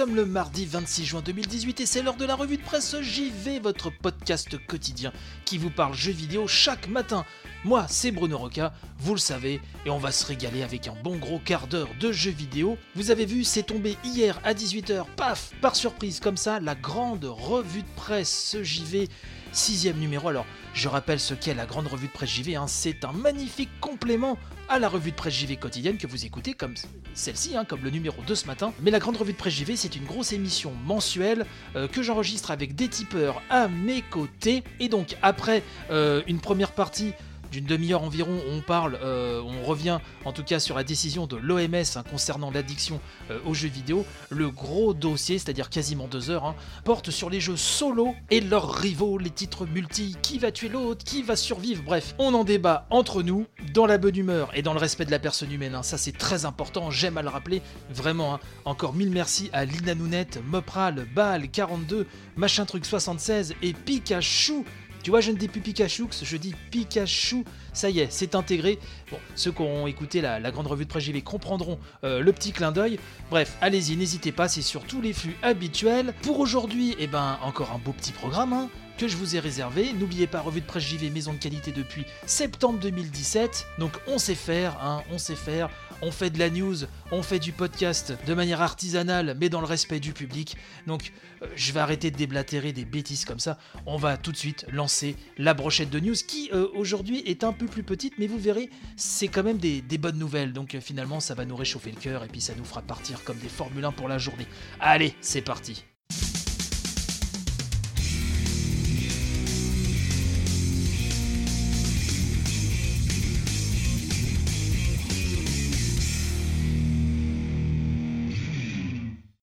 Sommes le mardi 26 juin 2018 et c'est l'heure de la revue de presse JV, votre podcast quotidien qui vous parle jeux vidéo chaque matin. Moi, c'est Bruno Roca, vous le savez, et on va se régaler avec un bon gros quart d'heure de jeux vidéo. Vous avez vu, c'est tombé hier à 18h, paf, par surprise comme ça, la grande revue de presse JV sixième numéro. Alors, je rappelle ce qu'est la grande revue de presse JV. hein. C'est un magnifique complément à la revue de presse JV quotidienne que vous écoutez comme celle-ci, hein, comme le numéro 2 ce matin. Mais la grande revue de presse JV, c'est une grosse émission mensuelle euh, que j'enregistre avec des tipeurs à mes côtés. Et donc, après euh, une première partie d'une demi-heure environ, on parle, euh, on revient en tout cas sur la décision de l'OMS hein, concernant l'addiction euh, aux jeux vidéo. Le gros dossier, c'est-à-dire quasiment deux heures, hein, porte sur les jeux solo et leurs rivaux, les titres multi, qui va tuer l'autre, qui va survivre, bref, on en débat entre nous, dans la bonne humeur et dans le respect de la personne humaine, hein. ça c'est très important, j'aime à le rappeler, vraiment, encore mille merci à Lina Nounette, Mopral, Baal, 42, Machin Truc 76 et Pikachu tu vois, je ne dis plus Pikachu, je dis Pikachu. Ça y est, c'est intégré. Bon, ceux qui auront écouté la, grande revue de presse JV comprendront euh, le petit clin d'œil. Bref, allez-y, n'hésitez pas, c'est sur tous les flux habituels. Pour aujourd'hui, eh ben, encore un beau petit programme hein, que je vous ai réservé. N'oubliez pas, revue de presse JV, maison de qualité depuis septembre 2017. Donc on sait faire, hein, on sait faire. On fait de la news, on fait du podcast de manière artisanale, mais dans le respect du public. Donc euh, je vais arrêter de déblatérer des bêtises comme ça. On va tout de suite lancer la brochette de news qui euh, aujourd'hui est un peu plus petite, mais vous verrez, c'est quand même des, bonnes nouvelles. Donc euh, finalement, ça va nous réchauffer le cœur et puis ça nous fera partir comme des Formule 1 pour la journée. Allez, c'est parti.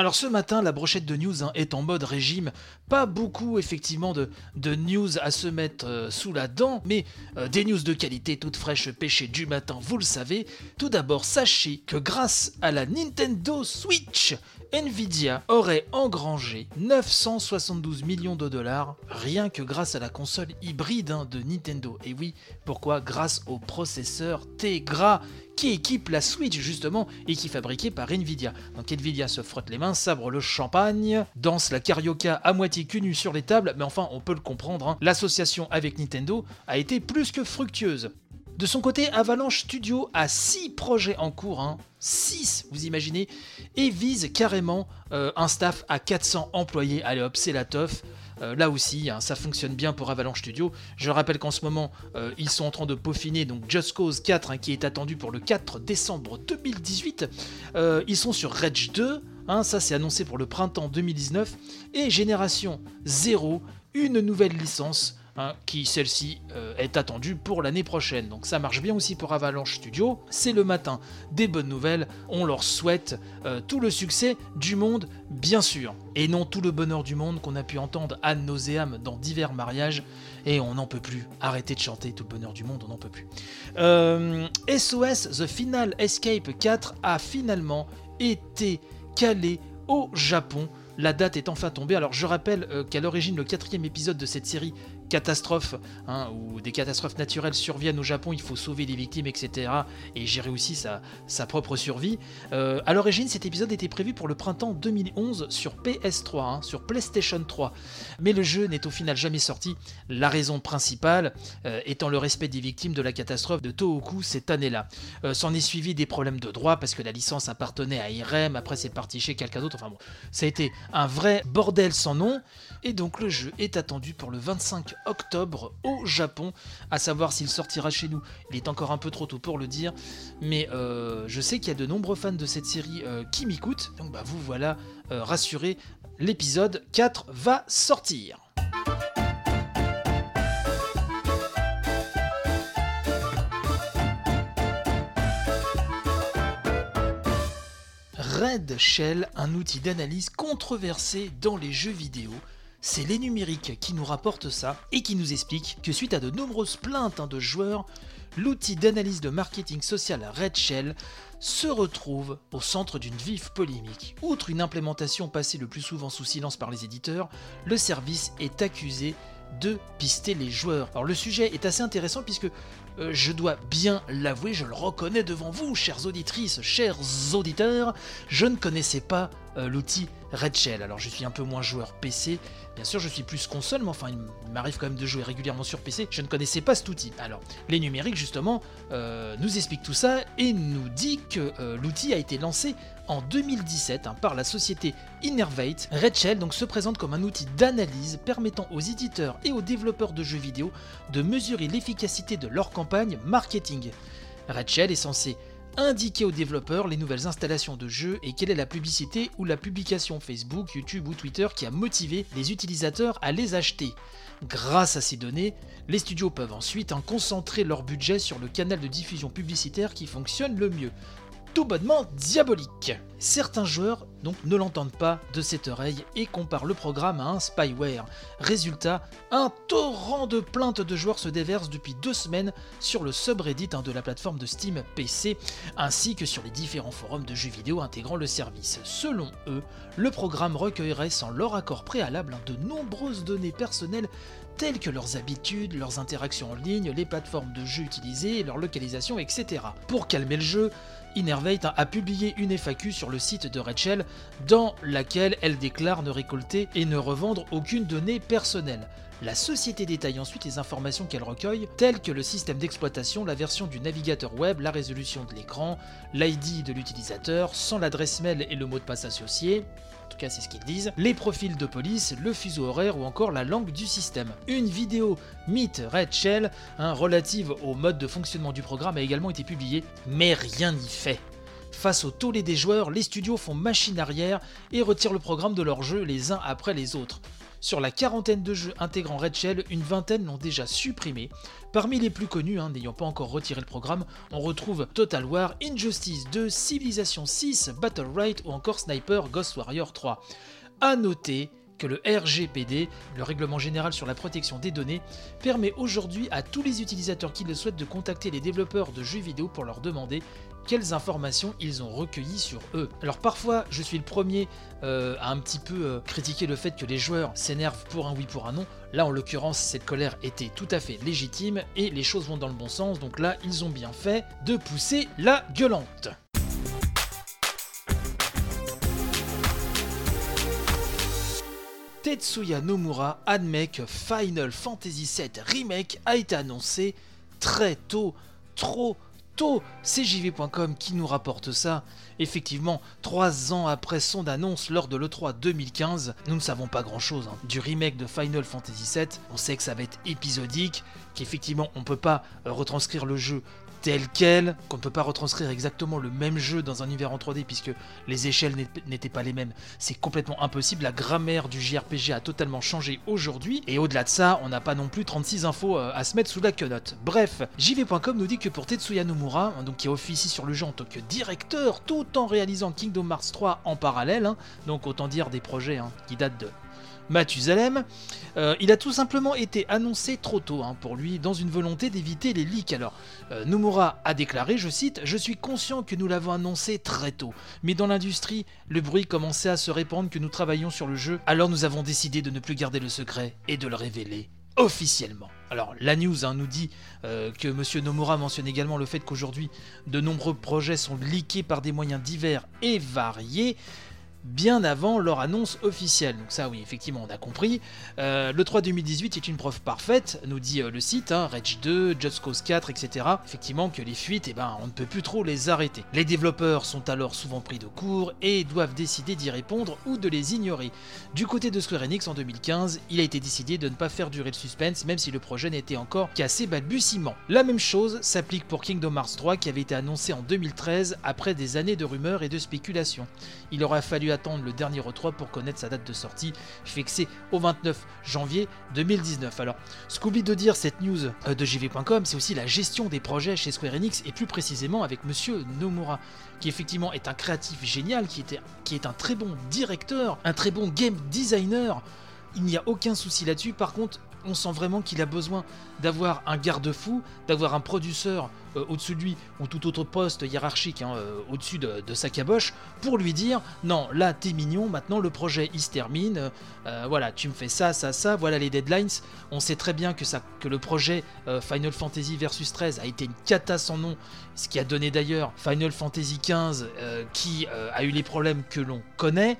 Alors ce matin, la brochette de news hein, est en mode régime. Pas beaucoup effectivement de, news à se mettre euh, sous la dent, mais euh, des news de qualité toutes fraîches pêchées du matin, vous le savez. Tout d'abord, sachez que grâce à la Nintendo Switch, Nvidia aurait engrangé 972 millions de dollars rien que grâce à la console hybride hein, de Nintendo. Et oui, pourquoi? Grâce au processeur Tegra qui équipe la Switch justement et qui est fabriqué par Nvidia. Donc Nvidia se frotte les mains, sabre le champagne, danse la carioca à moitié cul nu sur les tables, mais enfin on peut le comprendre, hein. l'association avec Nintendo a été plus que fructueuse. De son côté, Avalanche Studio a 6 projets en cours, 6 vous imaginez, et vise carrément euh, un staff à 400 employés. Allez hop, c'est la teuf. Euh, là aussi, hein, ça fonctionne bien pour Avalanche Studio. Je rappelle qu'en ce moment, euh, ils sont en train de peaufiner donc Just Cause 4, hein, qui est attendu pour le 4 décembre 2018. Euh, ils sont sur Rage 2, hein, ça c'est annoncé pour le printemps 2019. Et Génération 0, une nouvelle licence. Hein, qui celle-ci euh, est attendue pour l'année prochaine. Donc ça marche bien aussi pour Avalanche Studio. C'est le matin des bonnes nouvelles. On leur souhaite euh, tout le succès du monde, bien sûr. Et non tout le bonheur du monde qu'on a pu entendre ad nauseam dans divers mariages. Et on n'en peut plus. Arrêtez de chanter tout le bonheur du monde, on n'en peut plus. Euh, SOS The Final Escape 4 a finalement été calé au Japon. La date est enfin tombée. Alors je rappelle euh, qu'à l'origine, le quatrième épisode de cette série catastrophe, hein, où des catastrophes naturelles surviennent au Japon, il faut sauver les victimes, etc. et gérer aussi sa, propre survie. Euh, à l'origine, cet épisode était prévu pour le printemps 2011 sur PS3, hein, sur PlayStation 3. Mais le jeu n'est au final jamais sorti. La raison principale euh, étant le respect des victimes de la catastrophe de Tohoku cette année-là. Euh, S'en est suivi des problèmes de droit parce que la licence appartenait à Irem, après c'est parti chez quelqu'un d'autre. Enfin bon, ça a été un vrai bordel sans nom. Et donc le jeu est attendu pour le 25 octobre au Japon, à savoir s'il sortira chez nous. Il est encore un peu trop tôt pour le dire, mais euh, je sais qu'il y a de nombreux fans de cette série euh, qui m'écoutent, donc bah, vous voilà euh, rassurés, l'épisode 4 va sortir. Red Shell, un outil d'analyse controversé dans les jeux vidéo. C'est les numériques qui nous rapportent ça et qui nous explique que suite à de nombreuses plaintes hein, de joueurs, l'outil d'analyse de marketing social Red Shell se retrouve au centre d'une vive polémique. Outre une implémentation passée le plus souvent sous silence par les éditeurs, le service est accusé de pister les joueurs. Alors le sujet est assez intéressant puisque euh, je dois bien l'avouer, je le reconnais devant vous, chères auditrices, chers auditeurs, je ne connaissais pas euh, l'outil Red Shell. Alors je suis un peu moins joueur PC, bien sûr je suis plus console, mais enfin il m'arrive quand même de jouer régulièrement sur PC. Je ne connaissais pas cet outil. Alors les numériques justement euh, nous expliquent tout ça et nous dit que l'outil a été lancé en 2017 hein, par la société Innervate. Red Shell donc se présente comme un outil d'analyse permettant aux éditeurs et aux développeurs de jeux vidéo de mesurer l'efficacité de leur campagne marketing. Red Shell est censé indiquer aux développeurs les nouvelles installations de jeux et quelle est la publicité ou la publication Facebook, YouTube ou Twitter qui a motivé les utilisateurs à les acheter. Grâce à ces données, les studios peuvent ensuite hein, concentrer leur budget sur le canal de diffusion publicitaire qui fonctionne le mieux tout bonnement diabolique. Certains joueurs donc ne l'entendent pas de cette oreille et comparent le programme à un spyware. Résultat, un torrent de plaintes de joueurs se déverse depuis deux semaines sur le subreddit hein, de la plateforme de Steam PC ainsi que sur les différents forums de jeux vidéo intégrant le service. Selon eux, le programme recueillerait sans leur accord préalable hein, de nombreuses données personnelles telles que leurs habitudes, leurs interactions en ligne, les plateformes de jeux utilisées, leur localisation, etc. Pour calmer le jeu, Innervate a publié une FAQ sur le site de Rachel dans laquelle elle déclare ne récolter et ne revendre aucune donnée personnelle. La société détaille ensuite les informations qu'elle recueille, telles que le système d'exploitation, la version du navigateur web, la résolution de l'écran, l'ID de l'utilisateur, sans l'adresse mail et le mot de passe associé, c'est ce qu'ils disent, les profils de police, le fuseau horaire ou encore la langue du système. Une vidéo Meet Red Shell, hein, relative au mode de fonctionnement du programme, a également été publiée, mais rien n'y fait. Face au tollé des joueurs, les studios font machine arrière et retirent le programme de leurs jeux les uns après les autres. Sur la quarantaine de jeux intégrant Red Shell, une vingtaine l'ont déjà supprimé. Parmi les plus connus, hein, n'ayant pas encore retiré le programme, on retrouve Total War, Injustice 2, Civilization 6, Battle Right ou encore Sniper Ghost Warrior 3. A noter que le RGPD, le règlement général sur la protection des données, permet aujourd'hui à tous les utilisateurs qui le souhaitent de contacter les développeurs de jeux vidéo pour leur demander quelles informations ils ont recueillies sur eux. Alors parfois, je suis le premier euh, à un petit peu euh, critiquer le fait que les joueurs s'énervent pour un oui, pour un non. Là, en l'occurrence, cette colère était tout à fait légitime et les choses vont dans le bon sens. Donc là, ils ont bien fait de pousser la gueulante. Tetsuya Nomura admet que Final Fantasy VII Remake a été annoncé très tôt, trop c'est JV.com qui nous rapporte ça. Effectivement, trois ans après son annonce lors de l'E3 2015, nous ne savons pas grand chose hein. du remake de Final Fantasy VII. On sait que ça va être épisodique, qu'effectivement on peut pas euh, retranscrire le jeu tel quel, qu'on ne peut pas retranscrire exactement le même jeu dans un univers en 3D puisque les échelles n'étaient pas les mêmes. C'est complètement impossible, la grammaire du JRPG a totalement changé aujourd'hui, et au-delà de ça, on n'a pas non plus 36 infos euh, à se mettre sous la quenotte. Bref, JV.com nous dit que pour Tetsuya Nomura, hein, donc qui officie sur le jeu en tant que directeur, tout en réalisant Kingdom Hearts 3 en parallèle, hein, donc autant dire des projets hein, qui datent de Mathusalem, euh, il a tout simplement été annoncé trop tôt hein, pour lui dans une volonté d'éviter les leaks. Alors, euh, Nomura a déclaré, je cite, Je suis conscient que nous l'avons annoncé très tôt, mais dans l'industrie, le bruit commençait à se répandre que nous travaillions sur le jeu, alors nous avons décidé de ne plus garder le secret et de le révéler officiellement. Alors la news hein, nous dit euh, que M. Nomura mentionne également le fait qu'aujourd'hui de nombreux projets sont leakés par des moyens divers et variés bien avant leur annonce officielle. Donc ça oui, effectivement, on a compris. Euh, le 3 2018 est une preuve parfaite, nous dit euh, le site, hein, Rage 2, Just Cause 4, etc. Effectivement que les fuites, eh ben, on ne peut plus trop les arrêter. Les développeurs sont alors souvent pris de court et doivent décider d'y répondre ou de les ignorer. Du côté de Square Enix en 2015, il a été décidé de ne pas faire durer le suspense même si le projet n'était encore qu'à ses balbutiements. La même chose s'applique pour Kingdom Hearts 3 qui avait été annoncé en 2013 après des années de rumeurs et de spéculations. Il aura fallu attendre le dernier E3 pour connaître sa date de sortie, fixée au 29 janvier 2019. Alors, Scooby de dire cette news euh, de JV.com, c'est aussi la gestion des projets chez Square Enix et plus précisément avec Monsieur Nomura, qui effectivement est un créatif génial, qui, était, qui est un très bon directeur, un très bon game designer il n'y a aucun souci là-dessus. Par contre, on sent vraiment qu'il a besoin d'avoir un garde-fou, d'avoir un producteur euh, au-dessus de lui ou tout autre poste hiérarchique hein, euh, au-dessus de, sa caboche pour lui dire non, là t'es mignon, maintenant le projet il se termine, euh, voilà, tu me fais ça, ça, ça, voilà les deadlines. On sait très bien que, ça, que le projet Final Fantasy Versus 13 a été une cata sans nom, ce qui a donné d'ailleurs Final Fantasy 15 qui a eu les problèmes que l'on connaît.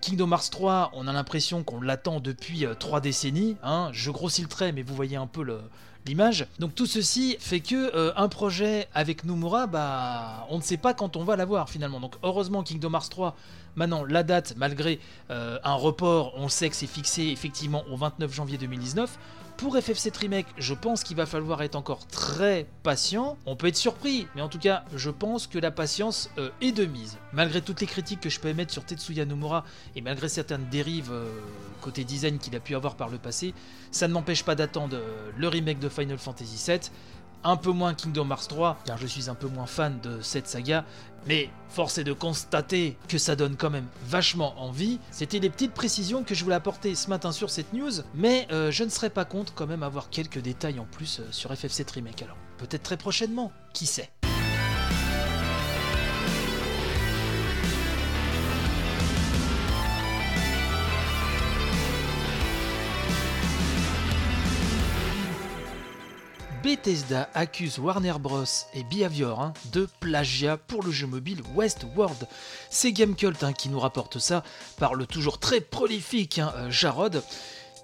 Kingdom Hearts 3, on a l'impression qu'on l'attend depuis 3 euh, décennies. Hein. Je grossis le trait, mais vous voyez un peu l'image. Donc tout ceci fait que euh, un projet avec Nomura, bah, on ne sait pas quand on va l'avoir finalement. Donc heureusement Kingdom Hearts 3, maintenant la date, malgré euh, un report, on sait que c'est fixé effectivement au 29 janvier 2019. Pour FF7 Remake, je pense qu'il va falloir être encore très patient. On peut être surpris, mais en tout cas, je pense que la patience euh, est de mise. Malgré toutes les critiques que je peux émettre sur Tetsuya Nomura et malgré certaines dérives euh, côté design qu'il a pu avoir par le passé, ça ne m'empêche pas d'attendre euh, le remake de Final Fantasy VII un peu moins Kingdom Hearts 3, car je suis un peu moins fan de cette saga, mais force est de constater que ça donne quand même vachement envie. C'était les petites précisions que je voulais apporter ce matin sur cette news, mais euh, je ne serais pas contre quand même avoir quelques détails en plus euh, sur FF7 Remake. Alors peut-être très prochainement, qui sait? Bethesda accuse Warner Bros. et Behavior hein, de plagiat pour le jeu mobile Westworld. C'est Gamecult hein, qui nous rapporte ça par le toujours très prolifique hein, euh, Jarod,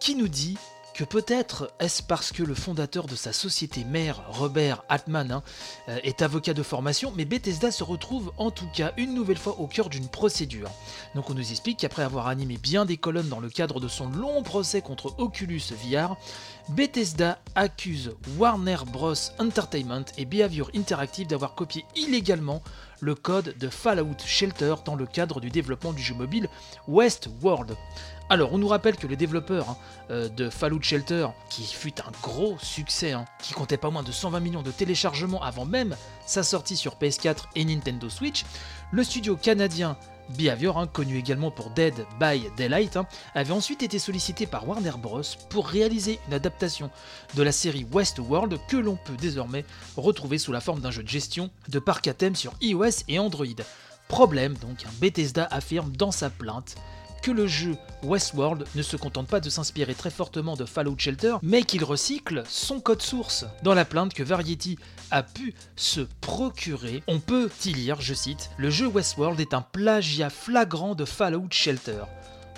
qui nous dit que peut-être est-ce parce que le fondateur de sa société mère, Robert Altman, hein, euh, est avocat de formation, mais Bethesda se retrouve en tout cas une nouvelle fois au cœur d'une procédure. Donc on nous explique qu'après avoir animé bien des colonnes dans le cadre de son long procès contre Oculus VR, Bethesda accuse Warner Bros. Entertainment et Behavior Interactive d'avoir copié illégalement le code de Fallout Shelter dans le cadre du développement du jeu mobile Westworld. Alors, on nous rappelle que les développeurs hein, euh, de Fallout Shelter, qui fut un gros succès, hein, qui comptait pas moins de 120 millions de téléchargements avant même sa sortie sur PS4 et Nintendo Switch, le studio canadien Behavior, hein, connu également pour Dead by Daylight, avait ensuite été sollicité par Warner Bros. pour réaliser une adaptation de la série Westworld que l'on peut désormais retrouver sous la forme d'un jeu de gestion de parc à thème sur iOS et Android. Problème donc, Bethesda affirme dans sa plainte que le jeu Westworld ne se contente pas de s'inspirer très fortement de Fallout Shelter, mais qu'il recycle son code source. Dans la plainte que Variety a pu se procurer, on peut y lire, je cite, Le jeu Westworld est un plagiat flagrant de Fallout Shelter.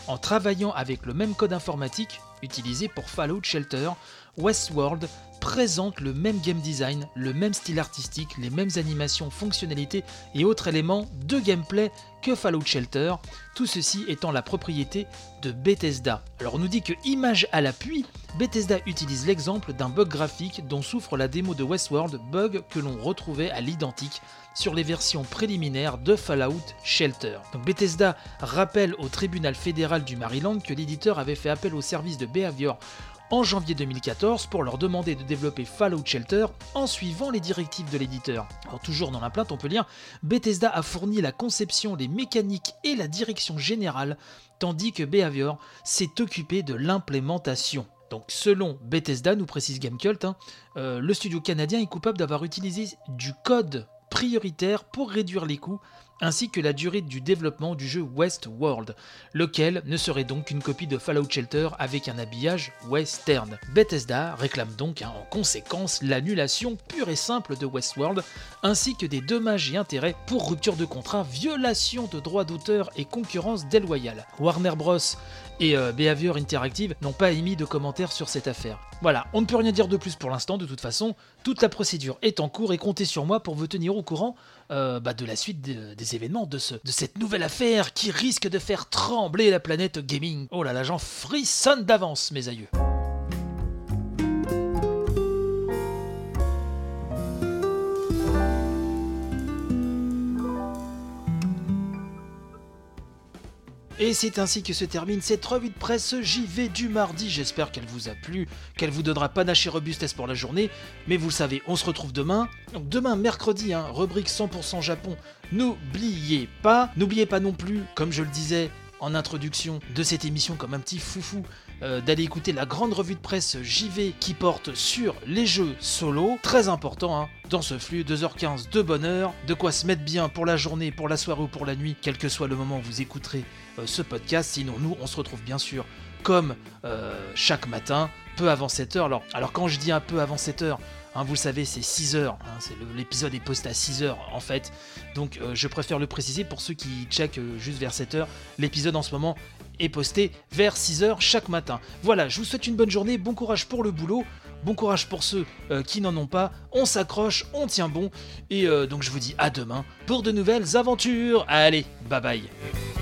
En travaillant avec le même code informatique utilisé pour Fallout Shelter, Westworld présente le même game design, le même style artistique, les mêmes animations, fonctionnalités et autres éléments de gameplay que Fallout Shelter, tout ceci étant la propriété de Bethesda. Alors on nous dit que image à l'appui, Bethesda utilise l'exemple d'un bug graphique dont souffre la démo de Westworld, bug que l'on retrouvait à l'identique sur les versions préliminaires de Fallout Shelter. Donc Bethesda rappelle au tribunal fédéral du Maryland que l'éditeur avait fait appel au service de Behavior en janvier 2014 pour leur demander de développer Fallout Shelter en suivant les directives de l'éditeur. Alors toujours dans la plainte, on peut lire Bethesda a fourni la conception, les mécaniques et la direction générale, tandis que Behavior s'est occupé de l'implémentation. Donc selon Bethesda, nous précise Gamecult, hein, euh, le studio canadien est coupable d'avoir utilisé du code prioritaire pour réduire les coûts ainsi que la durée du développement du jeu Westworld, lequel ne serait donc qu'une copie de Fallout Shelter avec un habillage western. Bethesda réclame donc hein, en conséquence l'annulation pure et simple de Westworld, ainsi que des dommages et intérêts pour rupture de contrat, violation de droits d'auteur et concurrence déloyale. Warner Bros et euh, Behavior Interactive n'ont pas émis de commentaires sur cette affaire. Voilà, on ne peut rien dire de plus pour l'instant, de toute façon, toute la procédure est en cours et comptez sur moi pour vous tenir au courant euh, bah, de la suite des événements de, de cette nouvelle affaire qui risque de faire trembler la planète gaming. Oh là là, j'en frissonne d'avance, mes aïeux. Et c'est ainsi que se termine cette revue de presse JV du mardi. J'espère qu'elle vous a plu, qu'elle vous donnera panache et robustesse pour la journée. Mais vous le savez, on se retrouve demain. Demain, mercredi, hein, rubrique 100% Japon. N'oubliez pas, n'oubliez pas non plus, comme je le disais en introduction de cette émission comme un petit foufou, euh, d'aller écouter la grande revue de presse JV qui porte sur les jeux solo. Très important hein, dans ce flux, 2h15 de bonheur, de quoi se mettre bien pour la journée, pour la soirée ou pour la nuit, quel que soit le moment où vous écouterez ce podcast. Sinon, nous, on se retrouve bien sûr comme euh, chaque matin, peu avant 7h. Alors, alors quand je dis un peu avant 7h, Hein, vous le savez, c'est 6 heures. hein, L'épisode est posté à 6 heures en fait. Donc euh, je préfère le préciser pour ceux qui checkent euh, juste vers 7 heures. L'épisode en ce moment est posté vers 6 heures chaque matin. Voilà, je vous souhaite une bonne journée. Bon courage pour le boulot. Bon courage pour ceux euh, qui n'en ont pas. On s'accroche, on tient bon. Et euh, donc je vous dis à demain pour de nouvelles aventures. Allez, bye bye.